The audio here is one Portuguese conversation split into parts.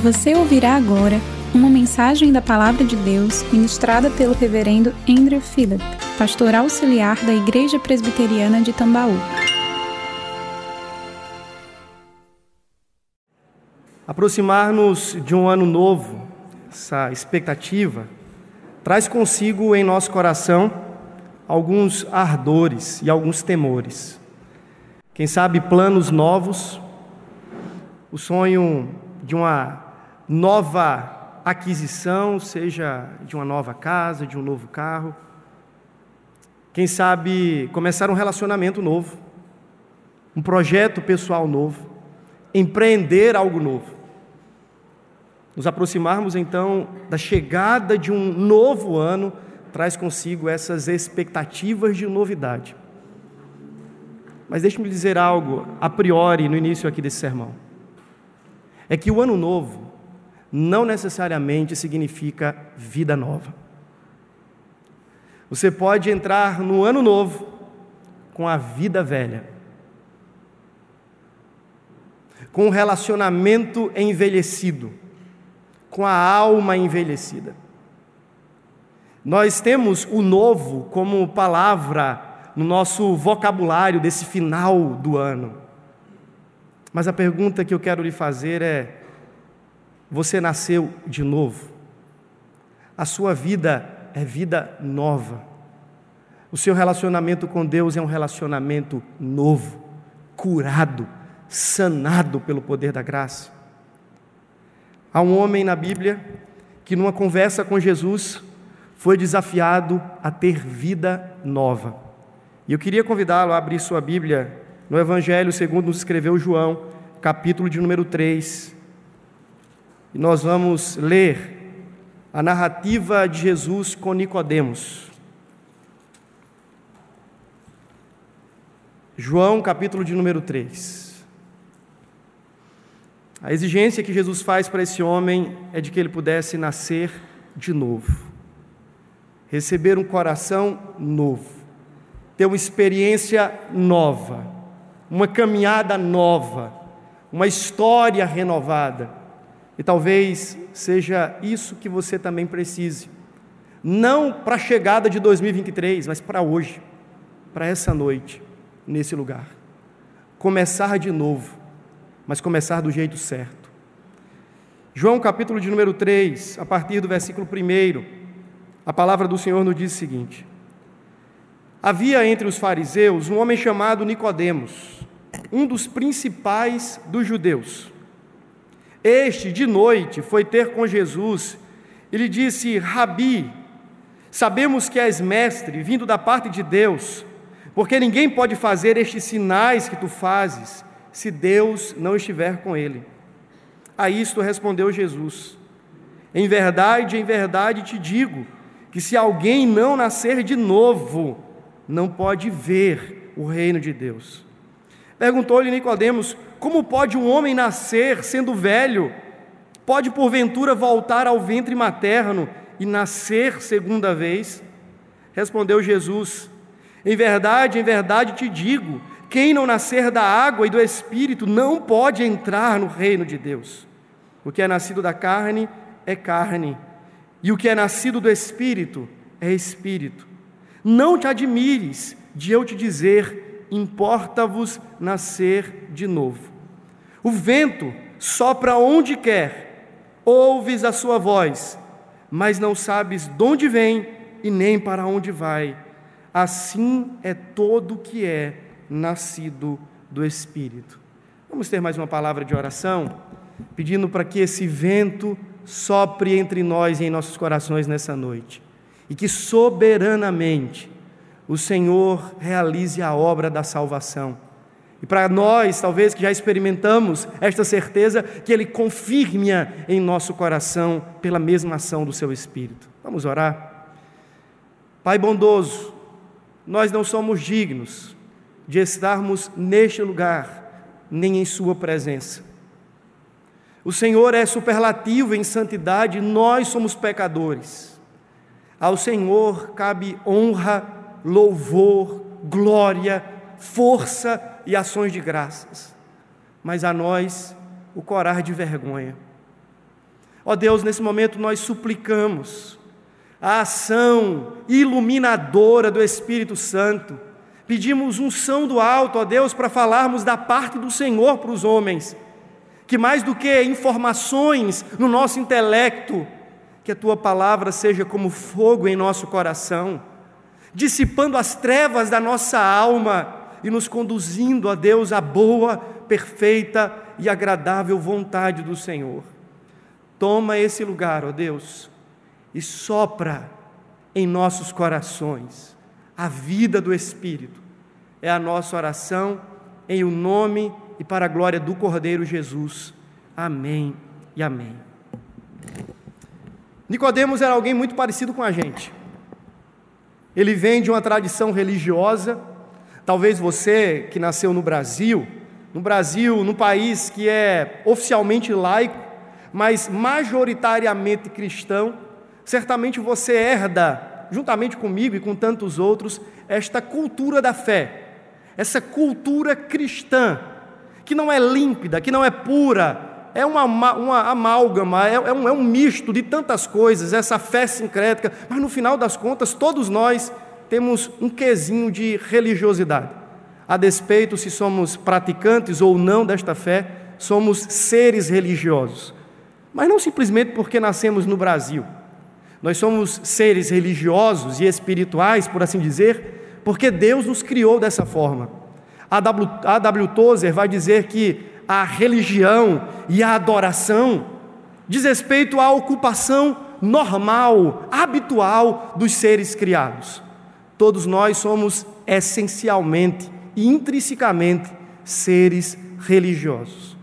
Você ouvirá agora uma mensagem da Palavra de Deus ministrada pelo Reverendo Andrew Phillip, pastor auxiliar da Igreja Presbiteriana de Tambaú. Aproximar-nos de um ano novo, essa expectativa, traz consigo em nosso coração alguns ardores e alguns temores. Quem sabe planos novos, o sonho de uma nova aquisição, seja de uma nova casa, de um novo carro. Quem sabe começar um relacionamento novo, um projeto pessoal novo, empreender algo novo. Nos aproximarmos então da chegada de um novo ano traz consigo essas expectativas de novidade. Mas deixe-me dizer algo a priori no início aqui desse sermão. É que o ano novo não necessariamente significa vida nova. Você pode entrar no ano novo com a vida velha, com o relacionamento envelhecido, com a alma envelhecida. Nós temos o novo como palavra no nosso vocabulário desse final do ano. Mas a pergunta que eu quero lhe fazer é: você nasceu de novo. A sua vida é vida nova. O seu relacionamento com Deus é um relacionamento novo, curado, sanado pelo poder da graça. Há um homem na Bíblia que, numa conversa com Jesus, foi desafiado a ter vida nova. E eu queria convidá-lo a abrir sua Bíblia no Evangelho segundo nos escreveu João, capítulo de número 3, e nós vamos ler a narrativa de Jesus com Nicodemos. João, capítulo de número 3. A exigência que Jesus faz para esse homem é de que ele pudesse nascer de novo, receber um coração novo, ter uma experiência nova, uma caminhada nova, uma história renovada. E talvez seja isso que você também precise. Não para a chegada de 2023, mas para hoje, para essa noite, nesse lugar. Começar de novo, mas começar do jeito certo. João capítulo de número 3, a partir do versículo 1, a palavra do Senhor nos diz o seguinte: Havia entre os fariseus um homem chamado Nicodemos, um dos principais dos judeus. Este, de noite, foi ter com Jesus e lhe disse: Rabi, sabemos que és mestre, vindo da parte de Deus, porque ninguém pode fazer estes sinais que tu fazes, se Deus não estiver com ele. A isto respondeu Jesus: Em verdade, em verdade te digo, que se alguém não nascer de novo, não pode ver o reino de Deus. Perguntou-lhe Nicodemos: Como pode um homem nascer sendo velho? Pode porventura voltar ao ventre materno e nascer segunda vez? Respondeu Jesus: Em verdade, em verdade te digo, quem não nascer da água e do espírito não pode entrar no reino de Deus. O que é nascido da carne é carne, e o que é nascido do espírito é espírito. Não te admires de eu te dizer importa-vos nascer de novo. O vento sopra onde quer, ouves a sua voz, mas não sabes de onde vem e nem para onde vai. Assim é todo o que é nascido do Espírito. Vamos ter mais uma palavra de oração, pedindo para que esse vento sopre entre nós e em nossos corações nessa noite, e que soberanamente o Senhor realize a obra da salvação. E para nós, talvez que já experimentamos esta certeza, que Ele confirme-a em nosso coração pela mesma ação do Seu Espírito. Vamos orar? Pai bondoso, nós não somos dignos de estarmos neste lugar, nem em Sua presença. O Senhor é superlativo em santidade, nós somos pecadores. Ao Senhor cabe honra louvor, glória, força e ações de graças. Mas a nós o corar de vergonha. Ó Deus, nesse momento nós suplicamos a ação iluminadora do Espírito Santo. Pedimos unção do alto, ó Deus, para falarmos da parte do Senhor para os homens. Que mais do que informações no nosso intelecto, que a tua palavra seja como fogo em nosso coração, dissipando as trevas da nossa alma e nos conduzindo a Deus a boa, perfeita e agradável vontade do Senhor. Toma esse lugar, ó Deus, e sopra em nossos corações a vida do Espírito. É a nossa oração em o nome e para a glória do Cordeiro Jesus. Amém e amém. Nicodemos era alguém muito parecido com a gente. Ele vem de uma tradição religiosa. Talvez você que nasceu no Brasil, no Brasil, num país que é oficialmente laico, mas majoritariamente cristão, certamente você herda, juntamente comigo e com tantos outros, esta cultura da fé, essa cultura cristã, que não é límpida, que não é pura, é uma, uma amálgama, é, é, um, é um misto de tantas coisas, essa fé sincrética, mas no final das contas, todos nós temos um quesinho de religiosidade. A despeito se somos praticantes ou não desta fé, somos seres religiosos mas não simplesmente porque nascemos no Brasil. Nós somos seres religiosos e espirituais, por assim dizer, porque Deus nos criou dessa forma. A W, a w. Tozer vai dizer que a religião e a adoração diz respeito à ocupação normal, habitual dos seres criados. Todos nós somos essencialmente e intrinsecamente seres religiosos.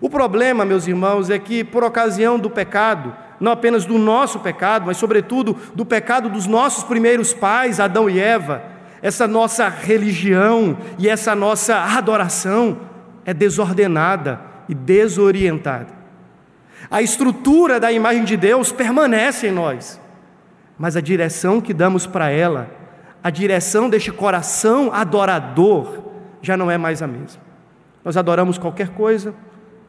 O problema, meus irmãos, é que por ocasião do pecado, não apenas do nosso pecado, mas sobretudo do pecado dos nossos primeiros pais, Adão e Eva, essa nossa religião e essa nossa adoração é desordenada e desorientada. A estrutura da imagem de Deus permanece em nós, mas a direção que damos para ela, a direção deste coração adorador, já não é mais a mesma. Nós adoramos qualquer coisa,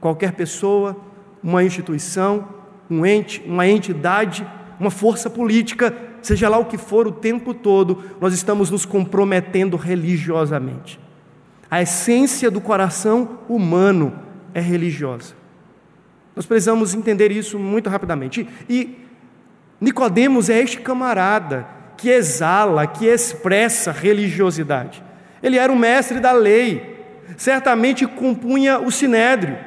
qualquer pessoa, uma instituição, um ente, uma entidade, uma força política, seja lá o que for o tempo todo, nós estamos nos comprometendo religiosamente. A essência do coração humano é religiosa. Nós precisamos entender isso muito rapidamente. E Nicodemos é este camarada que exala, que expressa religiosidade. Ele era o mestre da lei, certamente compunha o sinédrio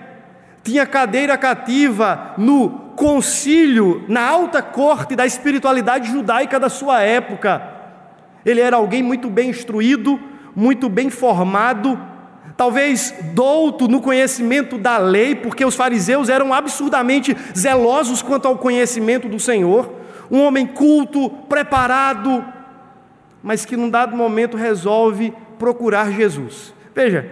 tinha cadeira cativa no concílio, na alta corte da espiritualidade judaica da sua época. Ele era alguém muito bem instruído, muito bem formado, talvez douto no conhecimento da lei, porque os fariseus eram absurdamente zelosos quanto ao conhecimento do Senhor, um homem culto, preparado, mas que num dado momento resolve procurar Jesus. Veja,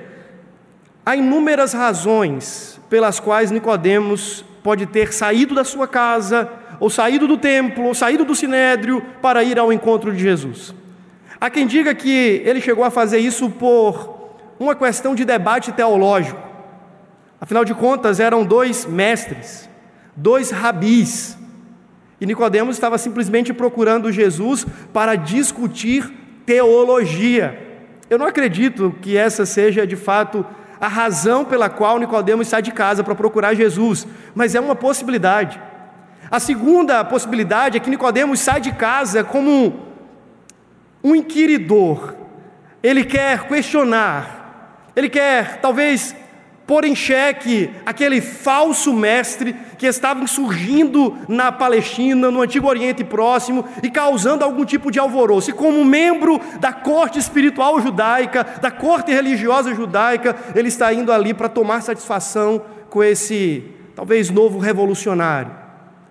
há inúmeras razões pelas quais Nicodemos pode ter saído da sua casa, ou saído do templo, ou saído do sinédrio para ir ao encontro de Jesus. Há quem diga que ele chegou a fazer isso por uma questão de debate teológico. Afinal de contas, eram dois mestres, dois rabis, e Nicodemos estava simplesmente procurando Jesus para discutir teologia. Eu não acredito que essa seja de fato a razão pela qual Nicodemos sai de casa para procurar Jesus, mas é uma possibilidade. A segunda possibilidade é que Nicodemos sai de casa como um inquiridor. Ele quer questionar, ele quer talvez pôr em xeque aquele falso mestre que estava surgindo na Palestina, no Antigo Oriente Próximo e causando algum tipo de alvoroço. E como membro da corte espiritual judaica, da corte religiosa judaica, ele está indo ali para tomar satisfação com esse talvez novo revolucionário.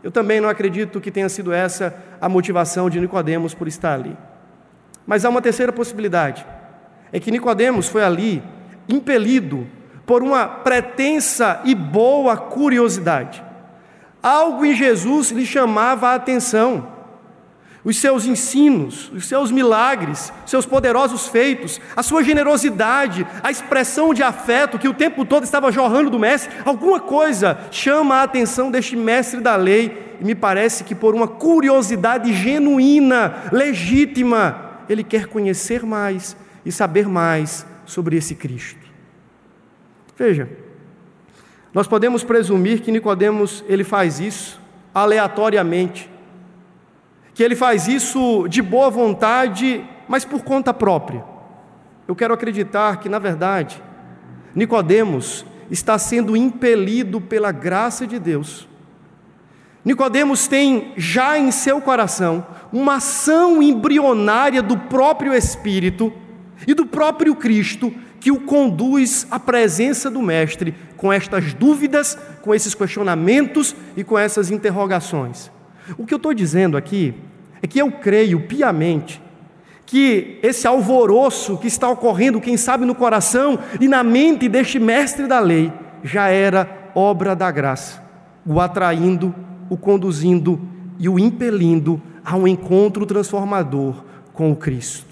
Eu também não acredito que tenha sido essa a motivação de Nicodemos por estar ali. Mas há uma terceira possibilidade. É que Nicodemos foi ali impelido por uma pretensa e boa curiosidade. Algo em Jesus lhe chamava a atenção. os seus ensinos, os seus milagres, seus poderosos feitos, a sua generosidade, a expressão de afeto que o tempo todo estava jorrando do mestre, alguma coisa chama a atenção deste mestre da lei e me parece que por uma curiosidade genuína, legítima, ele quer conhecer mais e saber mais sobre esse Cristo. Veja, nós podemos presumir que Nicodemos ele faz isso aleatoriamente que ele faz isso de boa vontade, mas por conta própria. Eu quero acreditar que, na verdade, Nicodemos está sendo impelido pela graça de Deus. Nicodemos tem já em seu coração uma ação embrionária do próprio Espírito e do próprio Cristo que o conduz à presença do Mestre com estas dúvidas, com esses questionamentos e com essas interrogações. O que eu estou dizendo aqui é que eu creio piamente que esse alvoroço que está ocorrendo, quem sabe no coração e na mente deste mestre da lei, já era obra da graça, o atraindo, o conduzindo e o impelindo a um encontro transformador com o Cristo.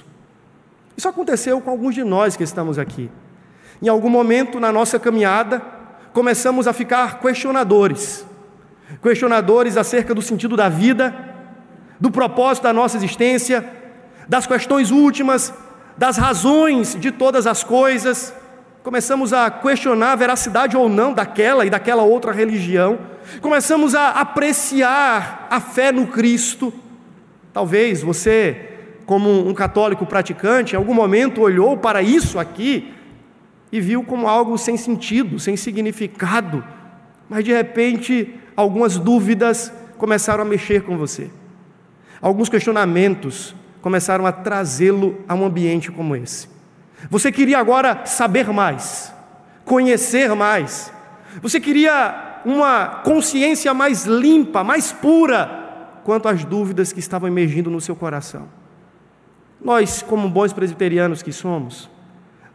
Isso aconteceu com alguns de nós que estamos aqui. Em algum momento na nossa caminhada, começamos a ficar questionadores, questionadores acerca do sentido da vida, do propósito da nossa existência, das questões últimas, das razões de todas as coisas. Começamos a questionar a veracidade ou não daquela e daquela outra religião. Começamos a apreciar a fé no Cristo. Talvez você, como um católico praticante, em algum momento olhou para isso aqui e viu como algo sem sentido, sem significado. Mas de repente, algumas dúvidas começaram a mexer com você. Alguns questionamentos começaram a trazê-lo a um ambiente como esse. Você queria agora saber mais, conhecer mais. Você queria uma consciência mais limpa, mais pura quanto às dúvidas que estavam emergindo no seu coração. Nós, como bons presbiterianos que somos,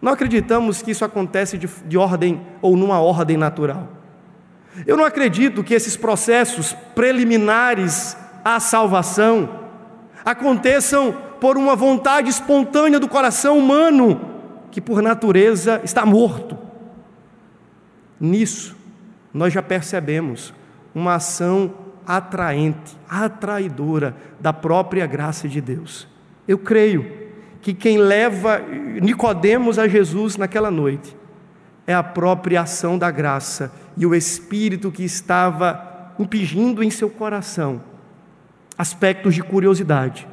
não acreditamos que isso acontece de, de ordem ou numa ordem natural. Eu não acredito que esses processos preliminares à salvação aconteçam por uma vontade espontânea do coração humano, que por natureza está morto. Nisso, nós já percebemos uma ação atraente, atraidora da própria graça de Deus. Eu creio que quem leva Nicodemos a Jesus naquela noite é a própria ação da graça e o espírito que estava impingindo em seu coração aspectos de curiosidade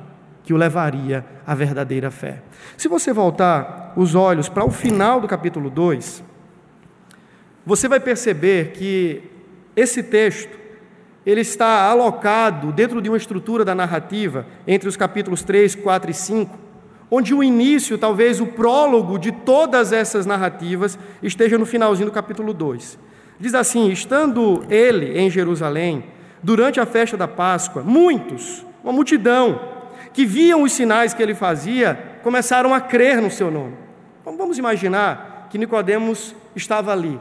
que o levaria à verdadeira fé. Se você voltar os olhos para o final do capítulo 2, você vai perceber que esse texto ele está alocado dentro de uma estrutura da narrativa entre os capítulos 3, 4 e 5, onde o início, talvez o prólogo de todas essas narrativas, esteja no finalzinho do capítulo 2. Diz assim: Estando ele em Jerusalém, durante a festa da Páscoa, muitos, uma multidão, que viam os sinais que ele fazia, começaram a crer no seu nome. Vamos imaginar que Nicodemos estava ali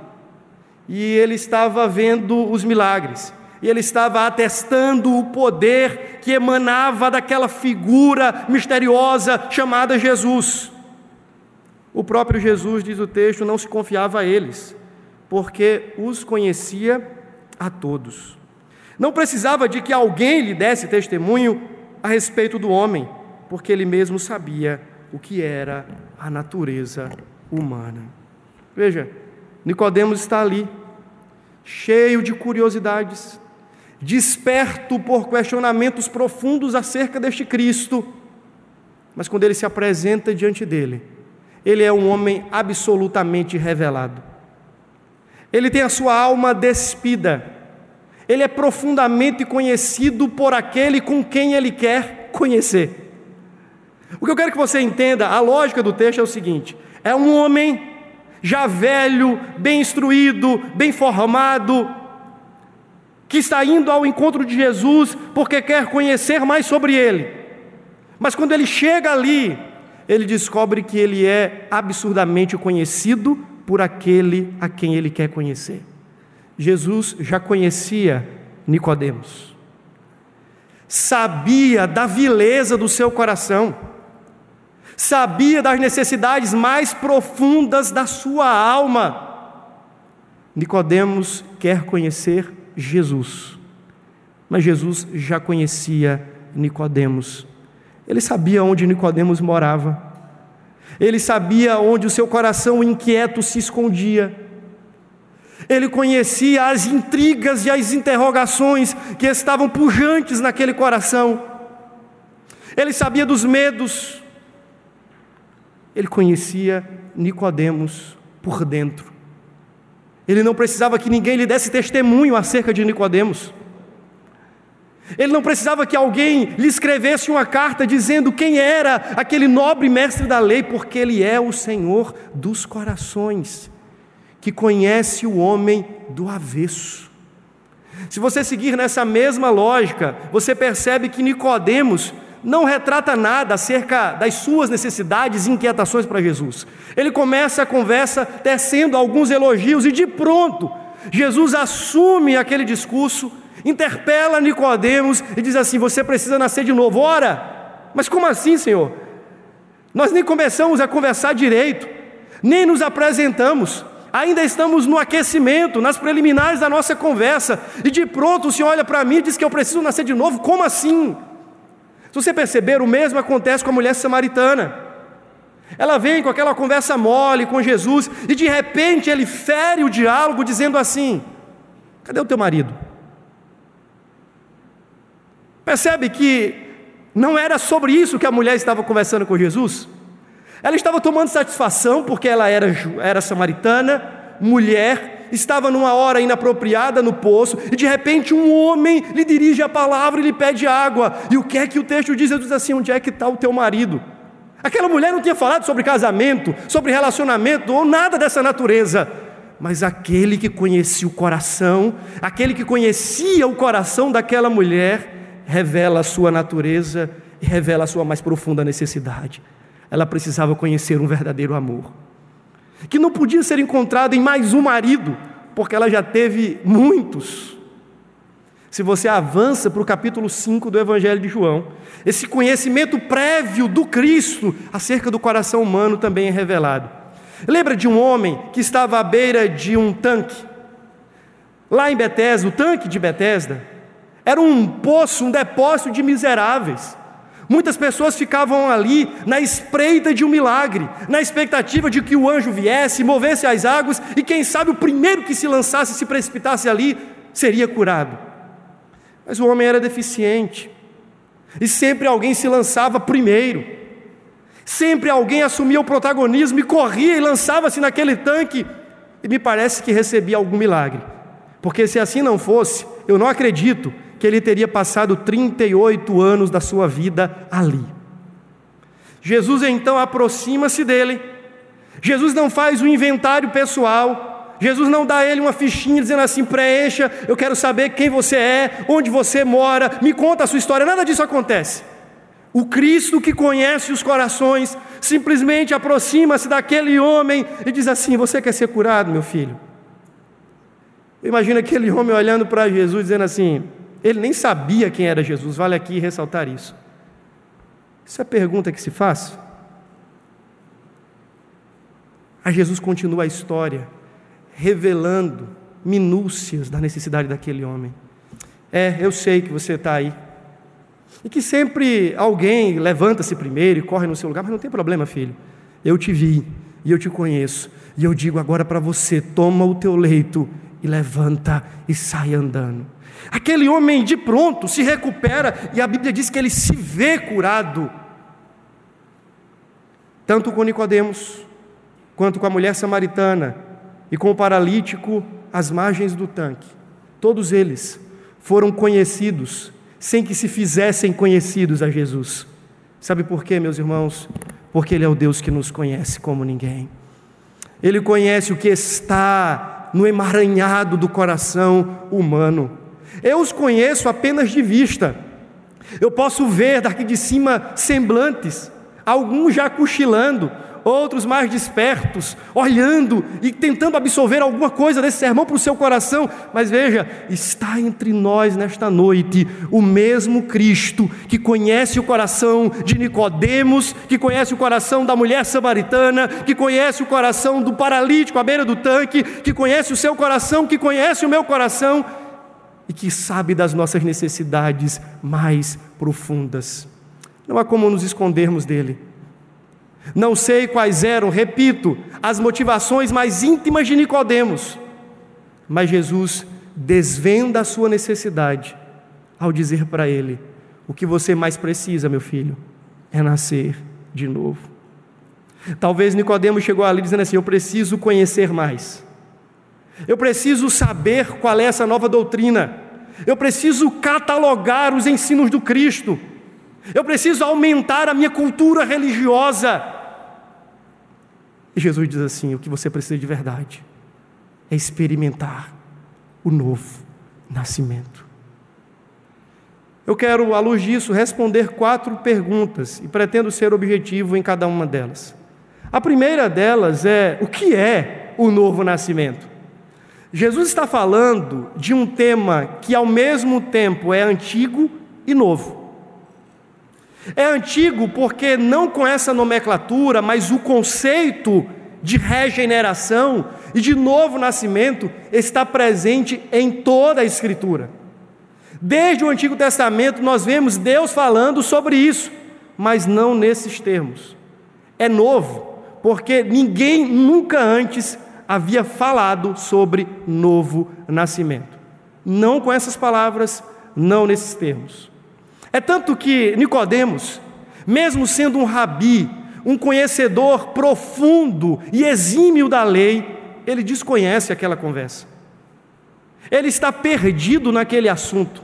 e ele estava vendo os milagres. E ele estava atestando o poder que emanava daquela figura misteriosa chamada Jesus. O próprio Jesus, diz o texto, não se confiava a eles, porque os conhecia a todos. Não precisava de que alguém lhe desse testemunho a respeito do homem, porque ele mesmo sabia o que era a natureza humana. Veja, Nicodemos está ali, cheio de curiosidades, desperto por questionamentos profundos acerca deste Cristo. Mas quando ele se apresenta diante dele, ele é um homem absolutamente revelado. Ele tem a sua alma despida ele é profundamente conhecido por aquele com quem ele quer conhecer. O que eu quero que você entenda, a lógica do texto é o seguinte: é um homem já velho, bem instruído, bem formado, que está indo ao encontro de Jesus porque quer conhecer mais sobre ele. Mas quando ele chega ali, ele descobre que ele é absurdamente conhecido por aquele a quem ele quer conhecer. Jesus já conhecia Nicodemos. sabia da vileza do seu coração, sabia das necessidades mais profundas da sua alma. Nicodemos quer conhecer Jesus. Mas Jesus já conhecia Nicodemos. Ele sabia onde Nicodemos morava. Ele sabia onde o seu coração inquieto se escondia. Ele conhecia as intrigas e as interrogações que estavam pujantes naquele coração. Ele sabia dos medos. Ele conhecia Nicodemos por dentro. Ele não precisava que ninguém lhe desse testemunho acerca de Nicodemos. Ele não precisava que alguém lhe escrevesse uma carta dizendo quem era aquele nobre mestre da lei, porque ele é o Senhor dos corações que conhece o homem do avesso. Se você seguir nessa mesma lógica, você percebe que Nicodemos não retrata nada acerca das suas necessidades e inquietações para Jesus. Ele começa a conversa tecendo alguns elogios e de pronto Jesus assume aquele discurso, interpela Nicodemos e diz assim: "Você precisa nascer de novo". Ora, mas como assim, Senhor? Nós nem começamos a conversar direito, nem nos apresentamos. Ainda estamos no aquecimento, nas preliminares da nossa conversa, e de pronto o Senhor olha para mim e diz que eu preciso nascer de novo. Como assim? Se você perceber, o mesmo acontece com a mulher samaritana. Ela vem com aquela conversa mole com Jesus e de repente ele fere o diálogo dizendo assim: Cadê o teu marido? Percebe que não era sobre isso que a mulher estava conversando com Jesus? Ela estava tomando satisfação porque ela era, era samaritana, mulher, estava numa hora inapropriada no poço, e de repente um homem lhe dirige a palavra e lhe pede água. E o que é que o texto diz? Ele diz assim: onde é que está o teu marido? Aquela mulher não tinha falado sobre casamento, sobre relacionamento ou nada dessa natureza. Mas aquele que conhecia o coração, aquele que conhecia o coração daquela mulher, revela a sua natureza e revela a sua mais profunda necessidade ela precisava conhecer um verdadeiro amor, que não podia ser encontrado em mais um marido, porque ela já teve muitos. Se você avança para o capítulo 5 do Evangelho de João, esse conhecimento prévio do Cristo acerca do coração humano também é revelado. Lembra de um homem que estava à beira de um tanque? Lá em Betesda, o tanque de Betesda era um poço, um depósito de miseráveis. Muitas pessoas ficavam ali na espreita de um milagre, na expectativa de que o anjo viesse, movesse as águas e, quem sabe, o primeiro que se lançasse, se precipitasse ali, seria curado. Mas o homem era deficiente, e sempre alguém se lançava primeiro, sempre alguém assumia o protagonismo e corria e lançava-se naquele tanque, e me parece que recebia algum milagre, porque se assim não fosse, eu não acredito que ele teria passado 38 anos da sua vida ali. Jesus então aproxima-se dele. Jesus não faz um inventário pessoal. Jesus não dá a ele uma fichinha dizendo assim: preencha, eu quero saber quem você é, onde você mora, me conta a sua história. Nada disso acontece. O Cristo que conhece os corações simplesmente aproxima-se daquele homem e diz assim: Você quer ser curado, meu filho? Imagina aquele homem olhando para Jesus dizendo assim: ele nem sabia quem era Jesus, vale aqui ressaltar isso. Isso é a pergunta que se faz. Aí Jesus continua a história, revelando minúcias da necessidade daquele homem. É, eu sei que você está aí. E que sempre alguém levanta-se primeiro e corre no seu lugar, mas não tem problema, filho. Eu te vi e eu te conheço. E eu digo agora para você: toma o teu leito e levanta e sai andando. Aquele homem de pronto se recupera e a Bíblia diz que ele se vê curado. Tanto com Nicodemos, quanto com a mulher samaritana e com o paralítico às margens do tanque. Todos eles foram conhecidos sem que se fizessem conhecidos a Jesus. Sabe por quê, meus irmãos? Porque Ele é o Deus que nos conhece como ninguém. Ele conhece o que está no emaranhado do coração humano. Eu os conheço apenas de vista. Eu posso ver daqui de cima semblantes, alguns já cochilando, outros mais despertos, olhando e tentando absorver alguma coisa desse sermão para o seu coração. Mas veja, está entre nós nesta noite o mesmo Cristo que conhece o coração de Nicodemos, que conhece o coração da mulher samaritana, que conhece o coração do paralítico à beira do tanque, que conhece o seu coração, que conhece o meu coração e que sabe das nossas necessidades mais profundas. Não há como nos escondermos dele. Não sei quais eram, repito, as motivações mais íntimas de Nicodemos, mas Jesus desvenda a sua necessidade ao dizer para ele: o que você mais precisa, meu filho, é nascer de novo. Talvez Nicodemos chegou ali dizendo assim: eu preciso conhecer mais. Eu preciso saber qual é essa nova doutrina. Eu preciso catalogar os ensinos do Cristo. Eu preciso aumentar a minha cultura religiosa. E Jesus diz assim: o que você precisa de verdade é experimentar o novo nascimento. Eu quero, à luz disso, responder quatro perguntas e pretendo ser objetivo em cada uma delas. A primeira delas é: o que é o novo nascimento? Jesus está falando de um tema que, ao mesmo tempo, é antigo e novo. É antigo porque não com essa nomenclatura, mas o conceito de regeneração e de novo nascimento está presente em toda a Escritura. Desde o Antigo Testamento nós vemos Deus falando sobre isso, mas não nesses termos. É novo, porque ninguém nunca antes havia falado sobre novo nascimento. Não com essas palavras, não nesses termos. É tanto que Nicodemos, mesmo sendo um rabi, um conhecedor profundo e exímio da lei, ele desconhece aquela conversa. Ele está perdido naquele assunto.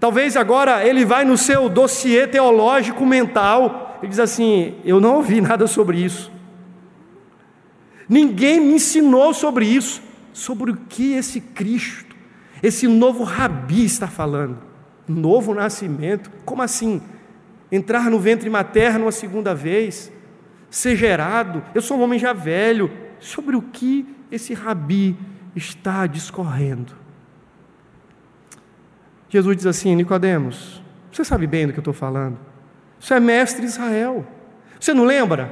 Talvez agora ele vai no seu dossiê teológico mental e diz assim: Eu não ouvi nada sobre isso. Ninguém me ensinou sobre isso, sobre o que esse Cristo, esse novo rabi está falando novo nascimento. Como assim? Entrar no ventre materno uma segunda vez, ser gerado. Eu sou um homem já velho. Sobre o que esse rabi está discorrendo? Jesus diz assim: Nicodemos, você sabe bem do que eu estou falando. Você é mestre Israel. Você não lembra?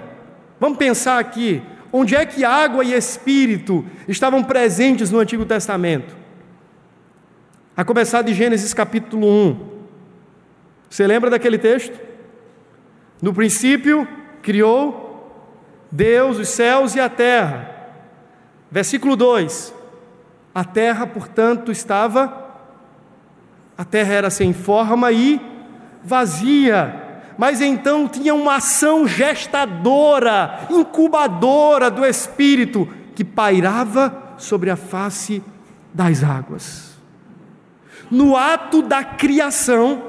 Vamos pensar aqui. Onde é que água e espírito estavam presentes no Antigo Testamento? A começar de Gênesis capítulo 1. Você lembra daquele texto? No princípio, criou Deus os céus e a terra. Versículo 2: A terra, portanto, estava, a terra era sem forma e vazia, mas então tinha uma ação gestadora, incubadora do Espírito que pairava sobre a face das águas. No ato da criação,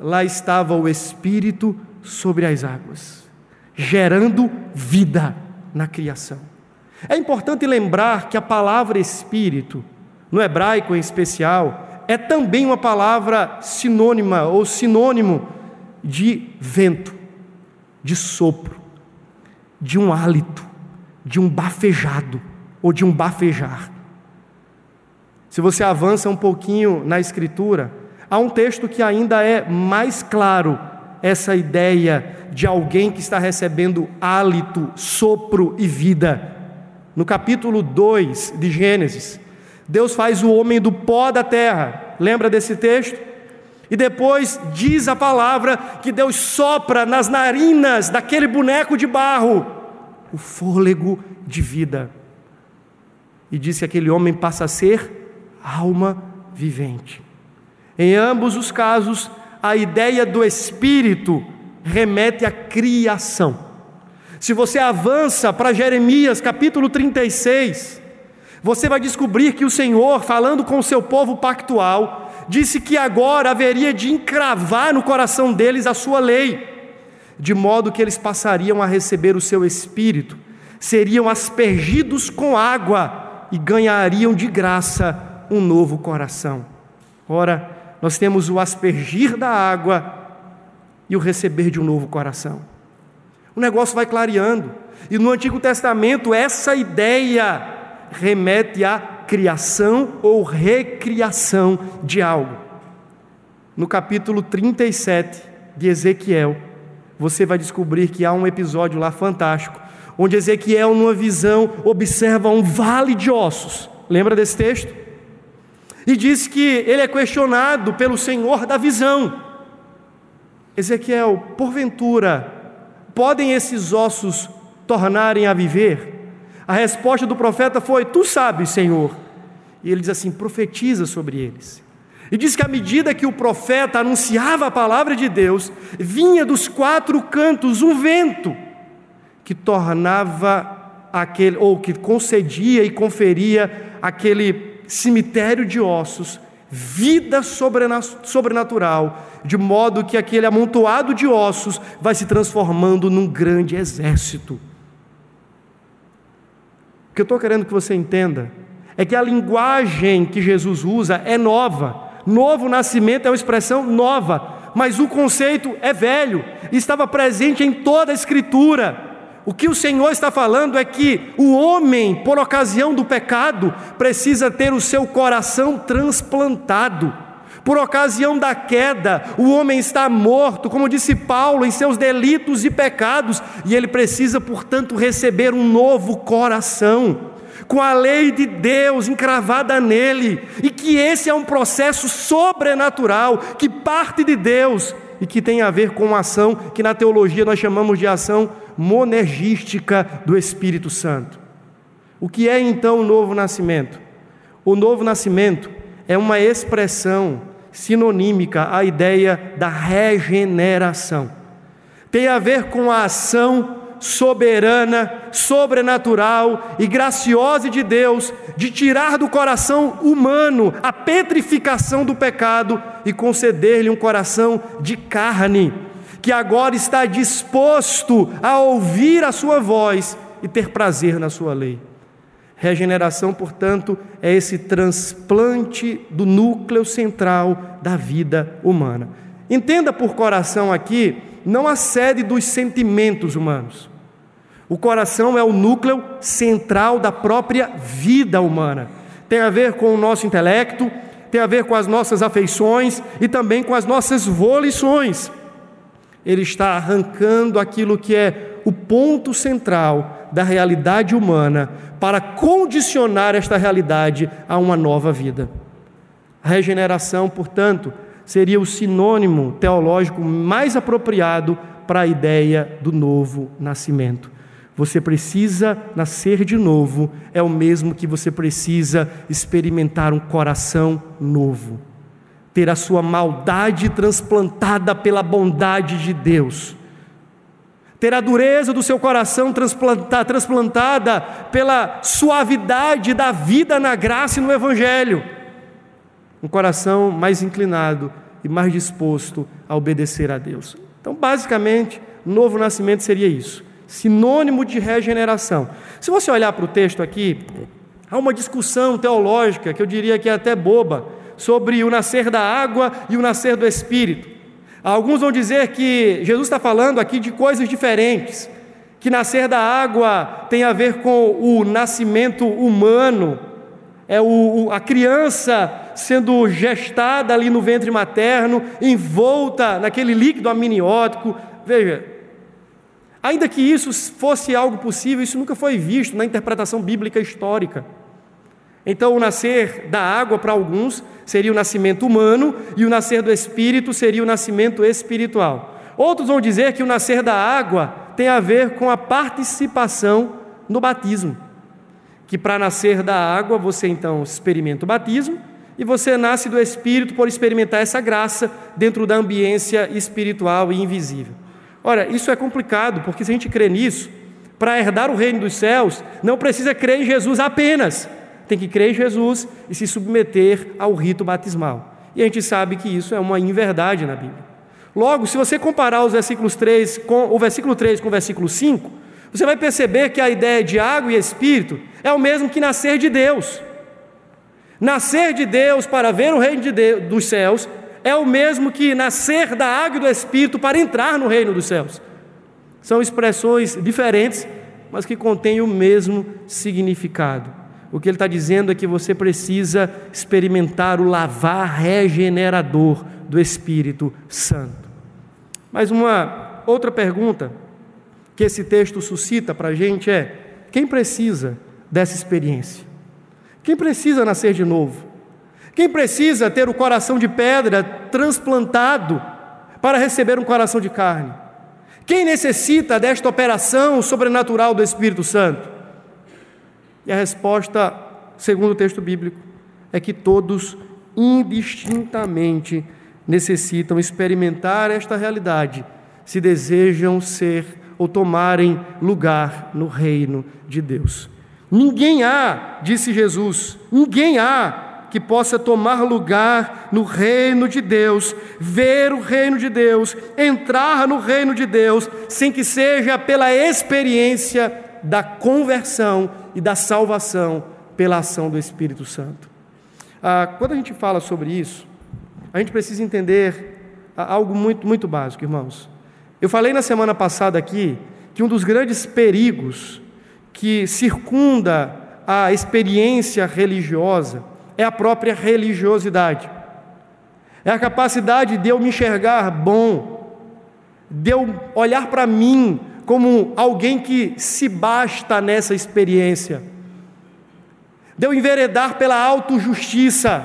lá estava o Espírito sobre as águas, gerando vida na criação. É importante lembrar que a palavra Espírito, no hebraico em especial, é também uma palavra sinônima ou sinônimo de vento, de sopro, de um hálito, de um bafejado ou de um bafejar. Se você avança um pouquinho na Escritura, há um texto que ainda é mais claro essa ideia de alguém que está recebendo hálito, sopro e vida. No capítulo 2 de Gênesis, Deus faz o homem do pó da terra. Lembra desse texto? E depois diz a palavra que Deus sopra nas narinas daquele boneco de barro o fôlego de vida. E diz que aquele homem passa a ser alma vivente. Em ambos os casos, a ideia do Espírito remete à criação. Se você avança para Jeremias capítulo 36, você vai descobrir que o Senhor, falando com o seu povo pactual, disse que agora haveria de encravar no coração deles a sua lei, de modo que eles passariam a receber o seu espírito, seriam aspergidos com água e ganhariam de graça um novo coração. Ora, nós temos o aspergir da água e o receber de um novo coração. O negócio vai clareando. E no Antigo Testamento, essa ideia remete à criação ou recriação de algo. No capítulo 37 de Ezequiel, você vai descobrir que há um episódio lá fantástico, onde Ezequiel, numa visão, observa um vale de ossos. Lembra desse texto? E diz que ele é questionado pelo Senhor da visão. Ezequiel, porventura, podem esses ossos tornarem a viver? A resposta do profeta foi: Tu sabes, Senhor. E ele diz assim: profetiza sobre eles. E diz que à medida que o profeta anunciava a palavra de Deus, vinha dos quatro cantos um vento que tornava aquele, ou que concedia e conferia aquele cemitério de ossos vida sobrenatural, de modo que aquele amontoado de ossos vai se transformando num grande exército. O que eu estou querendo que você entenda é que a linguagem que Jesus usa é nova. Novo nascimento é uma expressão nova, mas o conceito é velho, estava presente em toda a Escritura. O que o Senhor está falando é que o homem, por ocasião do pecado, precisa ter o seu coração transplantado. Por ocasião da queda, o homem está morto, como disse Paulo, em seus delitos e pecados, e ele precisa, portanto, receber um novo coração, com a lei de Deus encravada nele, e que esse é um processo sobrenatural, que parte de Deus e que tem a ver com a ação que na teologia nós chamamos de ação monergística do Espírito Santo. O que é então o novo nascimento? O novo nascimento é uma expressão sinonímica à ideia da regeneração. Tem a ver com a ação soberana, sobrenatural e graciosa de Deus de tirar do coração humano a petrificação do pecado e conceder-lhe um coração de carne que agora está disposto a ouvir a sua voz e ter prazer na sua lei. Regeneração, portanto, é esse transplante do núcleo central da vida humana. Entenda por coração aqui, não a sede dos sentimentos humanos. O coração é o núcleo central da própria vida humana. Tem a ver com o nosso intelecto, tem a ver com as nossas afeições e também com as nossas volições ele está arrancando aquilo que é o ponto central da realidade humana para condicionar esta realidade a uma nova vida. A regeneração, portanto, seria o sinônimo teológico mais apropriado para a ideia do novo nascimento. Você precisa nascer de novo, é o mesmo que você precisa experimentar um coração novo ter a sua maldade transplantada pela bondade de Deus, ter a dureza do seu coração transplantada, transplantada pela suavidade da vida na graça e no Evangelho, um coração mais inclinado e mais disposto a obedecer a Deus. Então, basicamente, novo nascimento seria isso, sinônimo de regeneração. Se você olhar para o texto aqui, há uma discussão teológica que eu diria que é até boba sobre o nascer da água e o nascer do Espírito. Alguns vão dizer que Jesus está falando aqui de coisas diferentes, que nascer da água tem a ver com o nascimento humano, é o, a criança sendo gestada ali no ventre materno, envolta naquele líquido amniótico. Veja, ainda que isso fosse algo possível, isso nunca foi visto na interpretação bíblica histórica. Então, o nascer da água para alguns seria o nascimento humano e o nascer do espírito seria o nascimento espiritual. Outros vão dizer que o nascer da água tem a ver com a participação no batismo. Que para nascer da água você então experimenta o batismo e você nasce do espírito por experimentar essa graça dentro da ambiência espiritual e invisível. Ora, isso é complicado, porque se a gente crê nisso, para herdar o reino dos céus, não precisa crer em Jesus apenas tem que crer em Jesus e se submeter ao rito batismal. E a gente sabe que isso é uma inverdade na Bíblia. Logo, se você comparar os versículos 3 com o versículo 3 com o versículo 5, você vai perceber que a ideia de água e espírito é o mesmo que nascer de Deus. Nascer de Deus para ver o reino de Deus, dos céus é o mesmo que nascer da água e do espírito para entrar no reino dos céus. São expressões diferentes mas que contém o mesmo significado. O que ele está dizendo é que você precisa experimentar o lavar regenerador do Espírito Santo. Mas uma outra pergunta que esse texto suscita para a gente é: quem precisa dessa experiência? Quem precisa nascer de novo? Quem precisa ter o coração de pedra transplantado para receber um coração de carne? Quem necessita desta operação sobrenatural do Espírito Santo? E a resposta, segundo o texto bíblico, é que todos indistintamente necessitam experimentar esta realidade se desejam ser ou tomarem lugar no reino de Deus. Ninguém há, disse Jesus, ninguém há que possa tomar lugar no reino de Deus, ver o reino de Deus, entrar no reino de Deus, sem que seja pela experiência da conversão e da salvação pela ação do Espírito Santo. Ah, quando a gente fala sobre isso, a gente precisa entender algo muito, muito básico, irmãos. Eu falei na semana passada aqui que um dos grandes perigos que circunda a experiência religiosa é a própria religiosidade. É a capacidade de eu me enxergar bom, de eu olhar para mim como alguém que se basta nessa experiência, de eu enveredar pela autojustiça,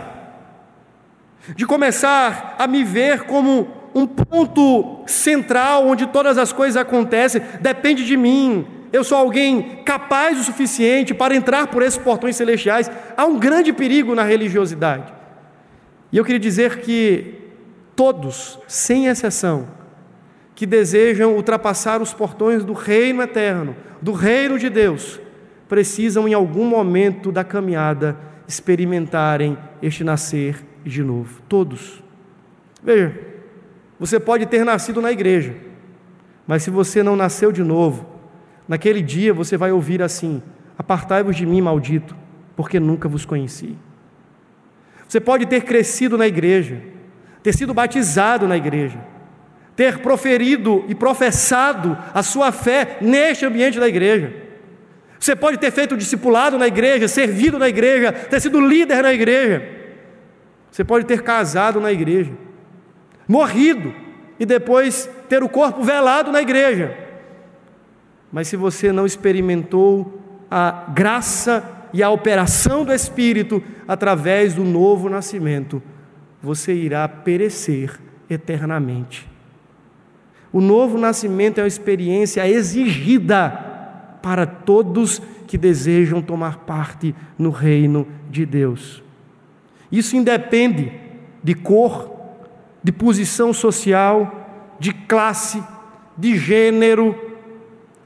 de começar a me ver como um ponto central onde todas as coisas acontecem, depende de mim, eu sou alguém capaz o suficiente para entrar por esses portões celestiais. Há um grande perigo na religiosidade. E eu queria dizer que todos, sem exceção, que desejam ultrapassar os portões do reino eterno, do reino de Deus, precisam em algum momento da caminhada experimentarem este nascer de novo. Todos. Veja, você pode ter nascido na igreja, mas se você não nasceu de novo, Naquele dia você vai ouvir assim: Apartai-vos de mim, maldito, porque nunca vos conheci. Você pode ter crescido na igreja, ter sido batizado na igreja, ter proferido e professado a sua fé neste ambiente da igreja. Você pode ter feito discipulado na igreja, servido na igreja, ter sido líder na igreja. Você pode ter casado na igreja, morrido e depois ter o corpo velado na igreja. Mas se você não experimentou a graça e a operação do Espírito através do novo nascimento, você irá perecer eternamente. O novo nascimento é uma experiência exigida para todos que desejam tomar parte no reino de Deus. Isso independe de cor, de posição social, de classe, de gênero,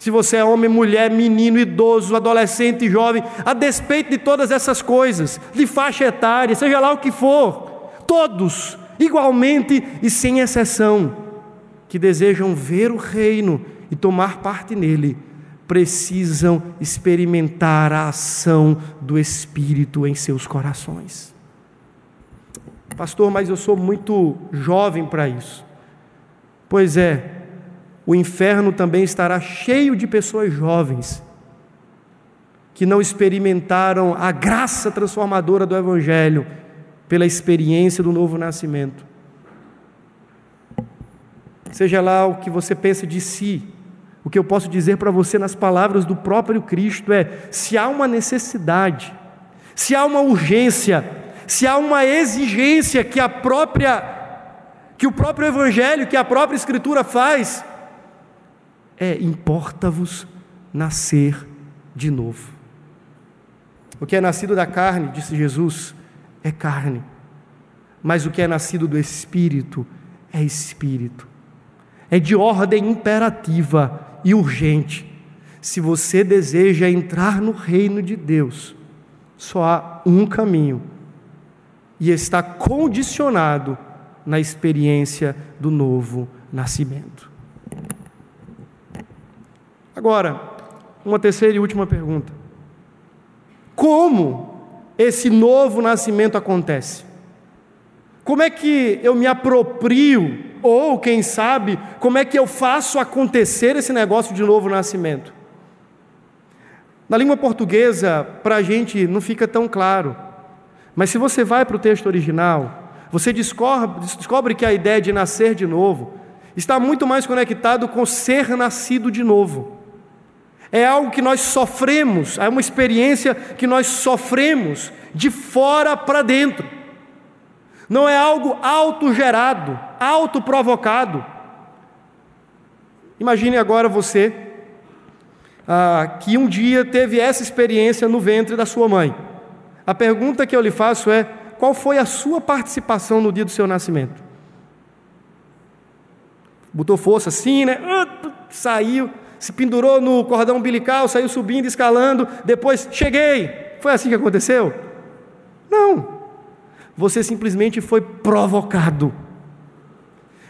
se você é homem, mulher, menino, idoso, adolescente, jovem, a despeito de todas essas coisas, de faixa etária, seja lá o que for, todos, igualmente e sem exceção, que desejam ver o reino e tomar parte nele, precisam experimentar a ação do Espírito em seus corações. Pastor, mas eu sou muito jovem para isso. Pois é, o inferno também estará cheio de pessoas jovens que não experimentaram a graça transformadora do Evangelho pela experiência do novo nascimento. Seja lá o que você pensa de si, o que eu posso dizer para você nas palavras do próprio Cristo é: se há uma necessidade, se há uma urgência, se há uma exigência que a própria que o próprio evangelho, que a própria escritura faz, é: importa-vos nascer de novo. O que é nascido da carne, disse Jesus, é carne, mas o que é nascido do espírito é espírito. É de ordem imperativa e urgente. Se você deseja entrar no reino de Deus, só há um caminho e está condicionado na experiência do novo nascimento. Agora, uma terceira e última pergunta: Como esse novo nascimento acontece? Como é que eu me aproprio, ou quem sabe, como é que eu faço acontecer esse negócio de novo nascimento? Na língua portuguesa, para a gente não fica tão claro. Mas se você vai para o texto original, você descobre, descobre que a ideia de nascer de novo está muito mais conectado com ser nascido de novo. É algo que nós sofremos, é uma experiência que nós sofremos de fora para dentro. Não é algo autogerado, autoprovocado. Imagine agora você ah, que um dia teve essa experiência no ventre da sua mãe. A pergunta que eu lhe faço é: qual foi a sua participação no dia do seu nascimento? Botou força assim, né? Ah, saiu, se pendurou no cordão umbilical, saiu subindo, escalando, depois cheguei. Foi assim que aconteceu? Não. Você simplesmente foi provocado.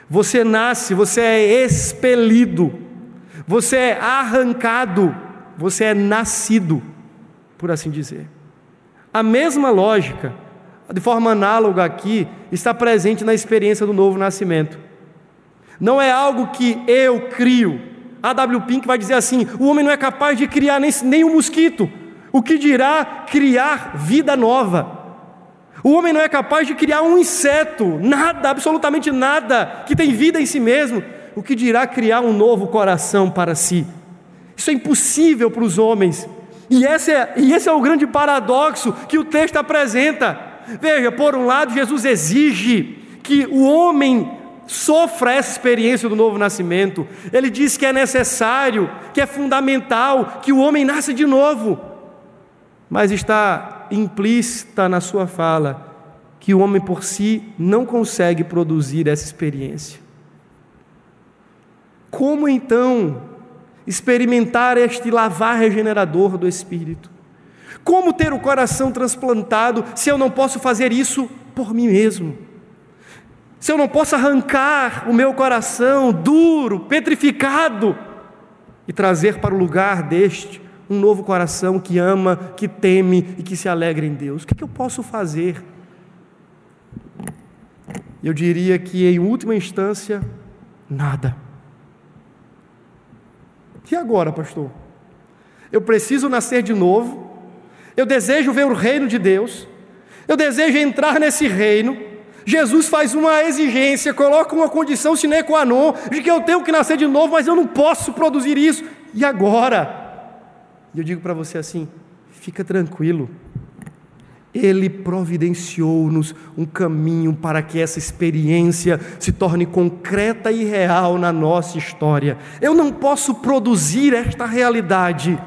Você nasce, você é expelido, você é arrancado, você é nascido, por assim dizer. A mesma lógica, de forma análoga aqui, está presente na experiência do novo nascimento. Não é algo que eu crio. A W. Pink vai dizer assim: o homem não é capaz de criar nem, nem um mosquito, o que dirá criar vida nova. O homem não é capaz de criar um inseto, nada, absolutamente nada, que tem vida em si mesmo, o que dirá criar um novo coração para si. Isso é impossível para os homens. E esse, é, e esse é o grande paradoxo que o texto apresenta. Veja, por um lado, Jesus exige que o homem sofra essa experiência do novo nascimento. Ele diz que é necessário, que é fundamental que o homem nasça de novo. Mas está implícita na sua fala que o homem por si não consegue produzir essa experiência. Como então experimentar este lavar regenerador do Espírito. Como ter o coração transplantado se eu não posso fazer isso por mim mesmo? Se eu não posso arrancar o meu coração duro, petrificado, e trazer para o lugar deste um novo coração que ama, que teme e que se alegra em Deus, o que, que eu posso fazer? Eu diria que, em última instância, nada. E agora, pastor? Eu preciso nascer de novo, eu desejo ver o reino de Deus, eu desejo entrar nesse reino. Jesus faz uma exigência, coloca uma condição sine qua non de que eu tenho que nascer de novo, mas eu não posso produzir isso. E agora? E eu digo para você assim: fica tranquilo, ele providenciou-nos um caminho para que essa experiência se torne concreta e real na nossa história. Eu não posso produzir esta realidade,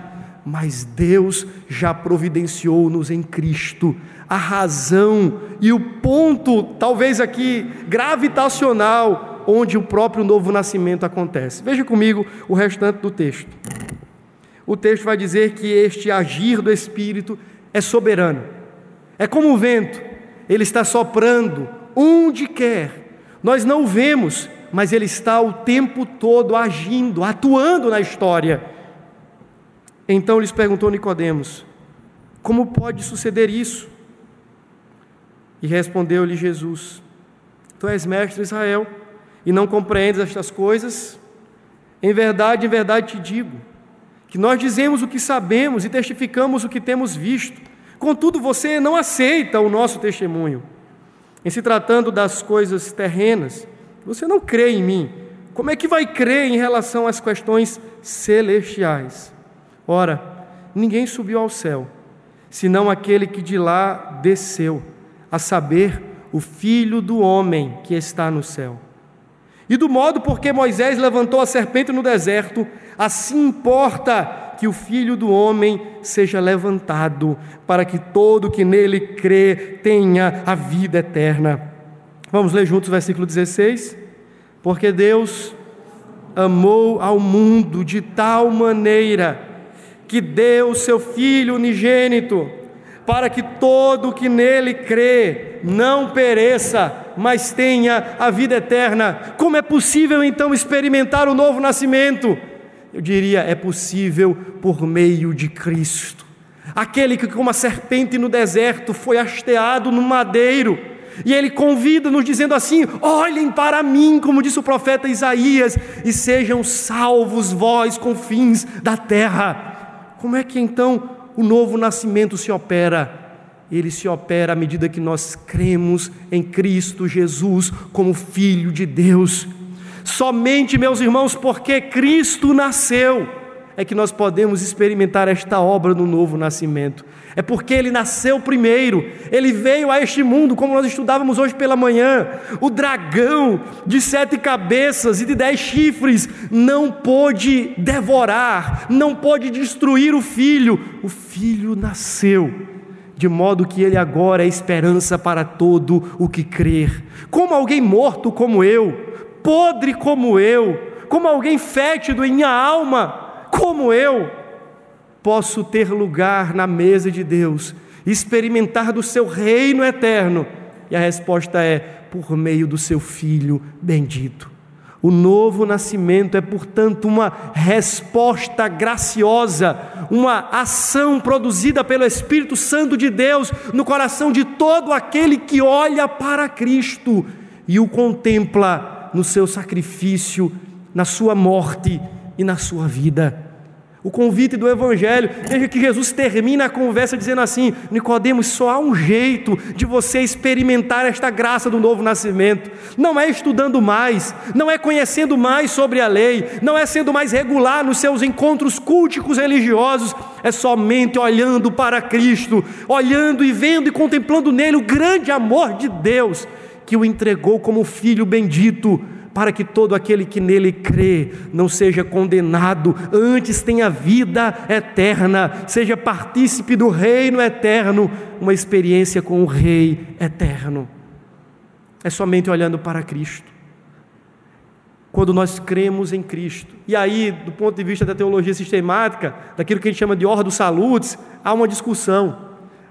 mas Deus já providenciou-nos em Cristo a razão e o ponto, talvez aqui gravitacional, onde o próprio novo nascimento acontece. Veja comigo o restante do texto. O texto vai dizer que este agir do Espírito é soberano é como o vento, ele está soprando onde quer. Nós não o vemos, mas ele está o tempo todo agindo, atuando na história. Então lhes perguntou Nicodemos: Como pode suceder isso? E respondeu-lhe Jesus: Tu és mestre de Israel e não compreendes estas coisas? Em verdade, em verdade te digo que nós dizemos o que sabemos e testificamos o que temos visto Contudo, você não aceita o nosso testemunho. Em se tratando das coisas terrenas, você não crê em mim. Como é que vai crer em relação às questões celestiais? Ora, ninguém subiu ao céu, senão aquele que de lá desceu, a saber, o Filho do homem que está no céu. E do modo porque Moisés levantou a serpente no deserto, assim importa que o Filho do Homem seja levantado, para que todo que nele crê tenha a vida eterna. Vamos ler juntos o versículo 16? Porque Deus amou ao mundo de tal maneira que deu o seu Filho unigênito, para que todo que nele crê não pereça, mas tenha a vida eterna. Como é possível então experimentar o novo nascimento? Eu diria, é possível por meio de Cristo. Aquele que, como a serpente no deserto, foi hasteado no madeiro. E ele convida-nos dizendo assim: olhem para mim, como disse o profeta Isaías, e sejam salvos vós, confins da terra. Como é que então o novo nascimento se opera? Ele se opera à medida que nós cremos em Cristo Jesus como Filho de Deus. Somente, meus irmãos, porque Cristo nasceu, é que nós podemos experimentar esta obra do novo nascimento. É porque ele nasceu primeiro, ele veio a este mundo, como nós estudávamos hoje pela manhã. O dragão de sete cabeças e de dez chifres não pôde devorar, não pôde destruir o filho. O filho nasceu, de modo que ele agora é esperança para todo o que crer. Como alguém morto como eu, podre como eu, como alguém fétido em minha alma, como eu posso ter lugar na mesa de Deus, experimentar do seu reino eterno? E a resposta é: por meio do seu Filho bendito. O novo nascimento é, portanto, uma resposta graciosa, uma ação produzida pelo Espírito Santo de Deus no coração de todo aquele que olha para Cristo e o contempla no seu sacrifício, na sua morte e na sua vida o convite do Evangelho. Veja que Jesus termina a conversa dizendo assim: Nicodemos, só há um jeito de você experimentar esta graça do novo nascimento. Não é estudando mais, não é conhecendo mais sobre a lei, não é sendo mais regular nos seus encontros culticos religiosos, é somente olhando para Cristo, olhando e vendo e contemplando nele o grande amor de Deus que o entregou como filho bendito para que todo aquele que nele crê não seja condenado, antes tenha vida eterna, seja partícipe do reino eterno, uma experiência com o Rei eterno. É somente olhando para Cristo. Quando nós cremos em Cristo. E aí, do ponto de vista da teologia sistemática, daquilo que a gente chama de ordo salutis, há uma discussão.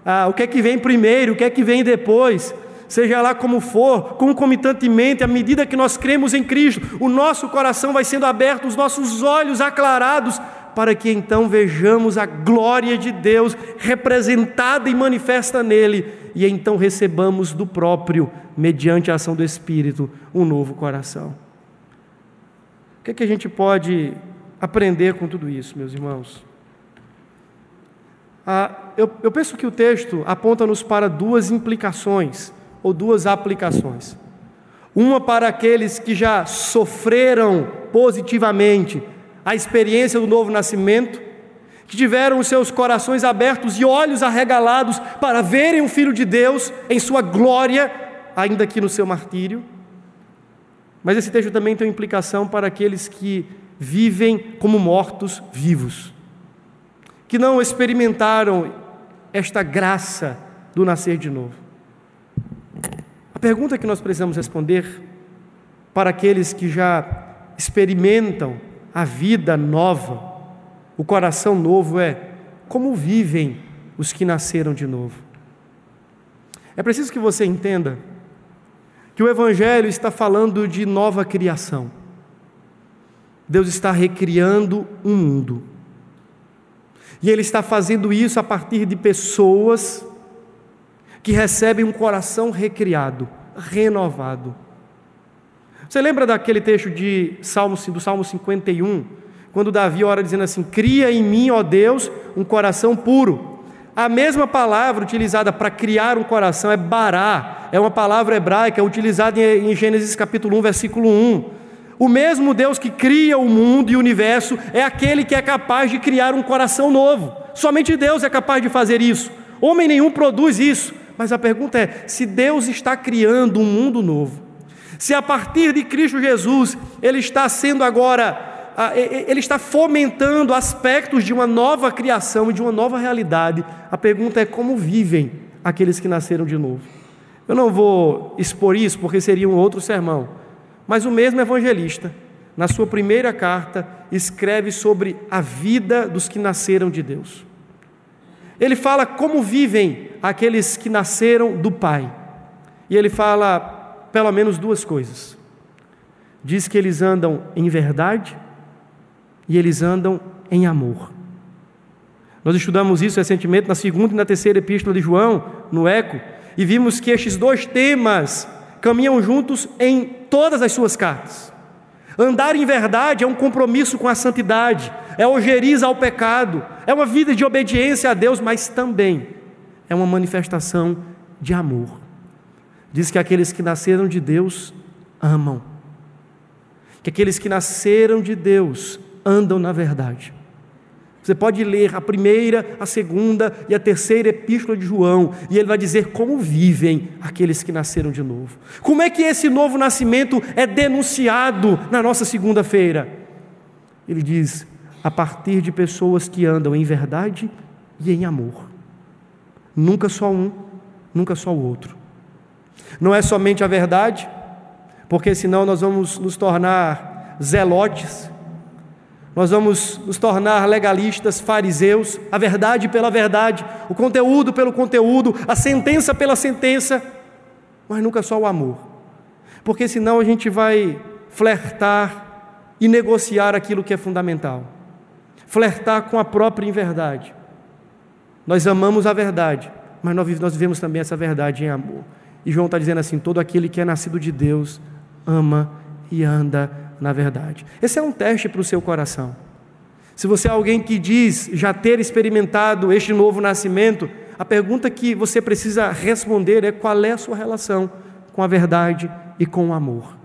Ah, o que é que vem primeiro, o que é que vem depois? Seja lá como for, concomitantemente, à medida que nós cremos em Cristo, o nosso coração vai sendo aberto, os nossos olhos aclarados, para que então vejamos a glória de Deus representada e manifesta nele, e então recebamos do próprio, mediante a ação do Espírito, um novo coração. O que, é que a gente pode aprender com tudo isso, meus irmãos? Ah, eu, eu penso que o texto aponta-nos para duas implicações ou duas aplicações. Uma para aqueles que já sofreram positivamente a experiência do novo nascimento, que tiveram os seus corações abertos e olhos arregalados para verem o Filho de Deus em sua glória, ainda que no seu martírio. Mas esse texto também tem uma implicação para aqueles que vivem como mortos vivos, que não experimentaram esta graça do nascer de novo. Pergunta que nós precisamos responder para aqueles que já experimentam a vida nova, o coração novo é: como vivem os que nasceram de novo? É preciso que você entenda que o Evangelho está falando de nova criação. Deus está recriando um mundo. E Ele está fazendo isso a partir de pessoas que recebem um coração recriado, renovado. Você lembra daquele texto de Salmo, do Salmo 51, quando Davi ora dizendo assim: Cria em mim, ó Deus, um coração puro. A mesma palavra utilizada para criar um coração é bará, é uma palavra hebraica utilizada em Gênesis capítulo 1, versículo 1. O mesmo Deus que cria o mundo e o universo é aquele que é capaz de criar um coração novo. Somente Deus é capaz de fazer isso. Homem nenhum produz isso. Mas a pergunta é: se Deus está criando um mundo novo, se a partir de Cristo Jesus Ele está sendo agora, Ele está fomentando aspectos de uma nova criação e de uma nova realidade, a pergunta é como vivem aqueles que nasceram de novo. Eu não vou expor isso porque seria um outro sermão, mas o mesmo evangelista, na sua primeira carta, escreve sobre a vida dos que nasceram de Deus. Ele fala como vivem aqueles que nasceram do Pai. E ele fala pelo menos duas coisas. Diz que eles andam em verdade e eles andam em amor. Nós estudamos isso recentemente na segunda e na terceira epístola de João, no Eco, e vimos que estes dois temas caminham juntos em todas as suas cartas. Andar em verdade é um compromisso com a santidade. É ojeriza ao pecado, é uma vida de obediência a Deus, mas também é uma manifestação de amor. Diz que aqueles que nasceram de Deus amam, que aqueles que nasceram de Deus andam na verdade. Você pode ler a primeira, a segunda e a terceira epístola de João, e ele vai dizer como vivem aqueles que nasceram de novo. Como é que esse novo nascimento é denunciado na nossa segunda-feira? Ele diz: a partir de pessoas que andam em verdade e em amor. Nunca só um, nunca só o outro. Não é somente a verdade, porque senão nós vamos nos tornar zelotes nós vamos nos tornar legalistas, fariseus, a verdade pela verdade, o conteúdo pelo conteúdo, a sentença pela sentença, mas nunca só o amor. Porque senão a gente vai flertar e negociar aquilo que é fundamental. Flertar com a própria inverdade. Nós amamos a verdade, mas nós vivemos também essa verdade em amor. E João está dizendo assim: todo aquele que é nascido de Deus ama e anda na verdade. Esse é um teste para o seu coração. Se você é alguém que diz já ter experimentado este novo nascimento, a pergunta que você precisa responder é qual é a sua relação com a verdade e com o amor.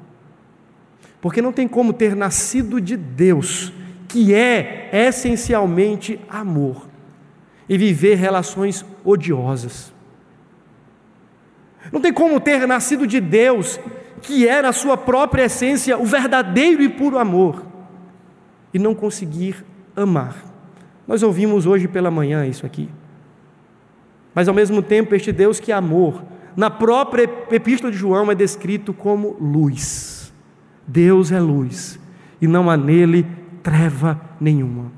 Porque não tem como ter nascido de Deus, que é essencialmente amor, e viver relações odiosas. Não tem como ter nascido de Deus que é na sua própria essência o verdadeiro e puro amor, e não conseguir amar. Nós ouvimos hoje pela manhã isso aqui. Mas ao mesmo tempo, este Deus que é amor, na própria epístola de João é descrito como luz. Deus é luz, e não há nele treva nenhuma.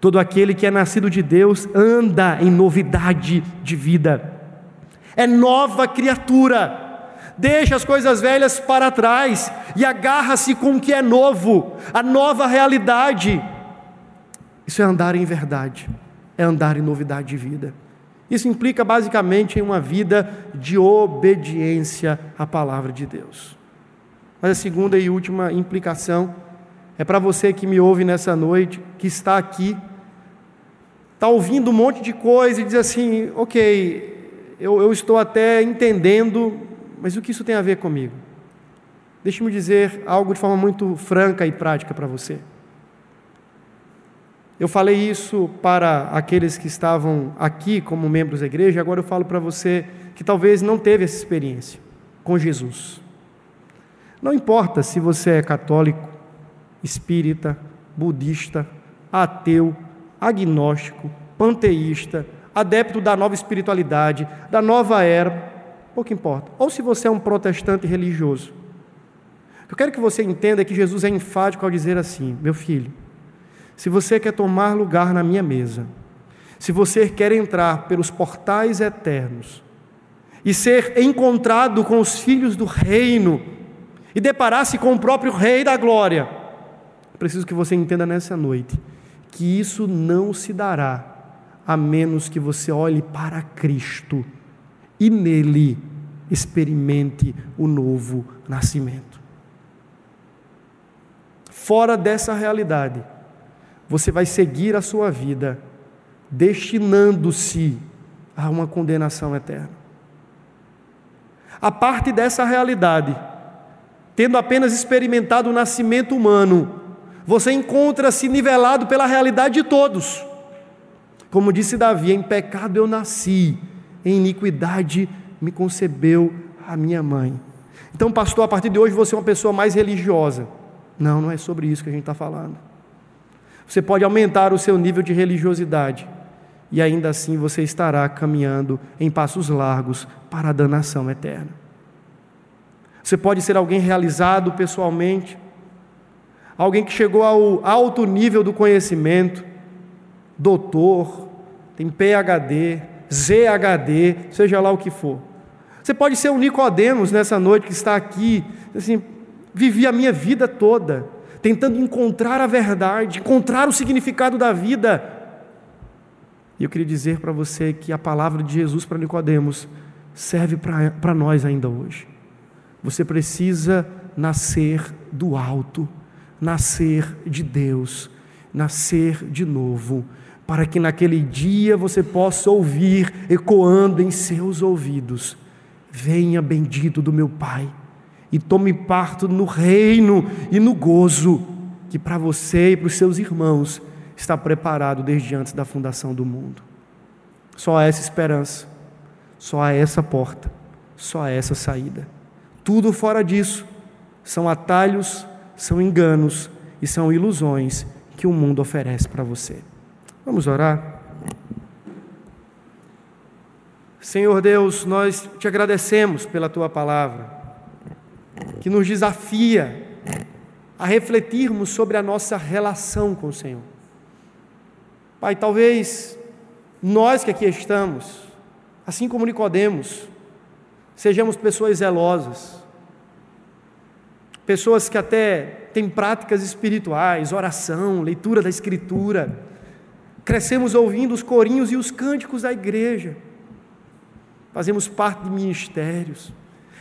Todo aquele que é nascido de Deus anda em novidade de vida, é nova criatura deixa as coisas velhas para trás e agarra-se com o que é novo, a nova realidade. Isso é andar em verdade, é andar em novidade de vida. Isso implica basicamente em uma vida de obediência à palavra de Deus. Mas a segunda e última implicação é para você que me ouve nessa noite, que está aqui, está ouvindo um monte de coisa e diz assim: ok, eu, eu estou até entendendo mas o que isso tem a ver comigo? Deixe-me dizer algo de forma muito franca e prática para você. Eu falei isso para aqueles que estavam aqui como membros da igreja, agora eu falo para você que talvez não teve essa experiência com Jesus. Não importa se você é católico, espírita, budista, ateu, agnóstico, panteísta, adepto da nova espiritualidade, da nova era, pouco importa. Ou se você é um protestante religioso. Eu quero que você entenda que Jesus é enfático ao dizer assim: meu filho, se você quer tomar lugar na minha mesa, se você quer entrar pelos portais eternos e ser encontrado com os filhos do reino e deparar-se com o próprio Rei da Glória, preciso que você entenda nessa noite que isso não se dará a menos que você olhe para Cristo e nele experimente o novo nascimento. Fora dessa realidade, você vai seguir a sua vida destinando-se a uma condenação eterna. A parte dessa realidade, tendo apenas experimentado o nascimento humano, você encontra-se nivelado pela realidade de todos. Como disse Davi: em pecado eu nasci, em iniquidade me concebeu a minha mãe. Então, pastor, a partir de hoje você é uma pessoa mais religiosa. Não, não é sobre isso que a gente está falando. Você pode aumentar o seu nível de religiosidade e ainda assim você estará caminhando em passos largos para a danação eterna. Você pode ser alguém realizado pessoalmente, alguém que chegou ao alto nível do conhecimento, doutor, tem PhD, ZHD, seja lá o que for. Você pode ser um Nicodemos nessa noite que está aqui, assim, vivi a minha vida toda tentando encontrar a verdade, encontrar o significado da vida. E eu queria dizer para você que a palavra de Jesus para Nicodemos serve para nós ainda hoje. Você precisa nascer do alto, nascer de Deus, nascer de novo, para que naquele dia você possa ouvir ecoando em seus ouvidos: Venha, bendito do meu Pai, e tome parte no reino e no gozo que para você e para os seus irmãos está preparado desde antes da fundação do mundo. Só há essa esperança, só há essa porta, só há essa saída. Tudo fora disso são atalhos, são enganos e são ilusões que o mundo oferece para você. Vamos orar? Senhor Deus, nós te agradecemos pela tua palavra, que nos desafia a refletirmos sobre a nossa relação com o Senhor. Pai, talvez nós que aqui estamos, assim como Nicodemos, sejamos pessoas zelosas, pessoas que até têm práticas espirituais, oração, leitura da Escritura. Crescemos ouvindo os corinhos e os cânticos da igreja. Fazemos parte de ministérios.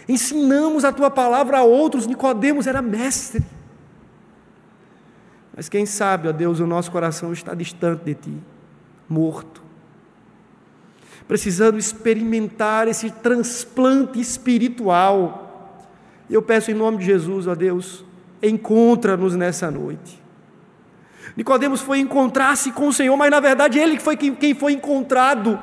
Ensinamos a tua palavra a outros. Nicodemos era mestre. Mas quem sabe, ó Deus, o nosso coração está distante de Ti, morto, precisando experimentar esse transplante espiritual. Eu peço em nome de Jesus, ó Deus, encontra-nos nessa noite. Nicodemos foi encontrar-se com o Senhor, mas na verdade ele foi quem foi encontrado.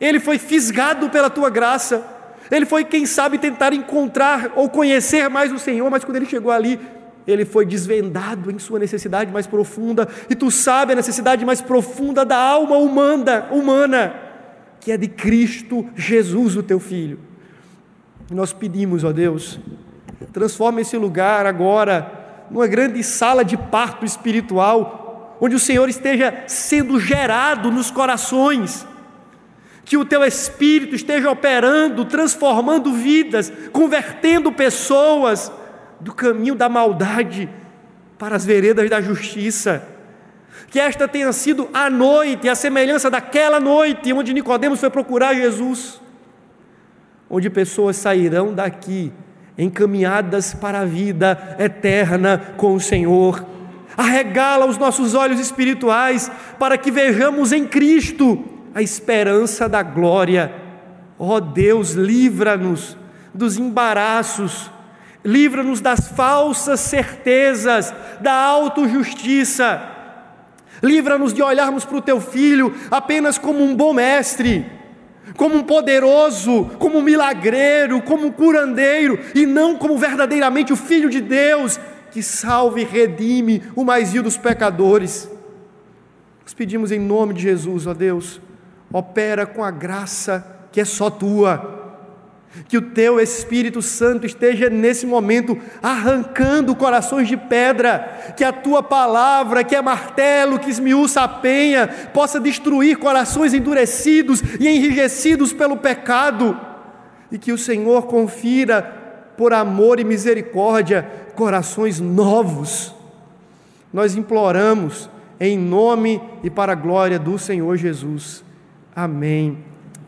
Ele foi fisgado pela tua graça. Ele foi quem sabe tentar encontrar ou conhecer mais o Senhor, mas quando ele chegou ali, ele foi desvendado em sua necessidade mais profunda, e tu sabe a necessidade mais profunda da alma humana, humana, que é de Cristo Jesus, o teu filho. E nós pedimos, ó Deus, transforma esse lugar agora numa grande sala de parto espiritual, onde o Senhor esteja sendo gerado nos corações, que o teu espírito esteja operando, transformando vidas, convertendo pessoas do caminho da maldade para as veredas da justiça. Que esta tenha sido a noite, a semelhança daquela noite onde Nicodemos foi procurar Jesus, onde pessoas sairão daqui encaminhadas para a vida eterna com o Senhor. Arregala os nossos olhos espirituais para que vejamos em Cristo a esperança da glória. Ó oh Deus, livra-nos dos embaraços livra-nos das falsas certezas, da autojustiça, livra-nos de olharmos para o teu filho apenas como um bom mestre, como um poderoso, como um milagreiro, como um curandeiro, e não como verdadeiramente o Filho de Deus que salve e redime o mais vil dos pecadores. Nós pedimos em nome de Jesus, ó Deus, opera com a graça que é só tua que o teu Espírito Santo esteja nesse momento arrancando corações de pedra, que a tua palavra, que é martelo, que esmiuça a penha, possa destruir corações endurecidos e enrijecidos pelo pecado, e que o Senhor confira, por amor e misericórdia, corações novos. Nós imploramos em nome e para a glória do Senhor Jesus. Amém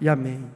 e amém.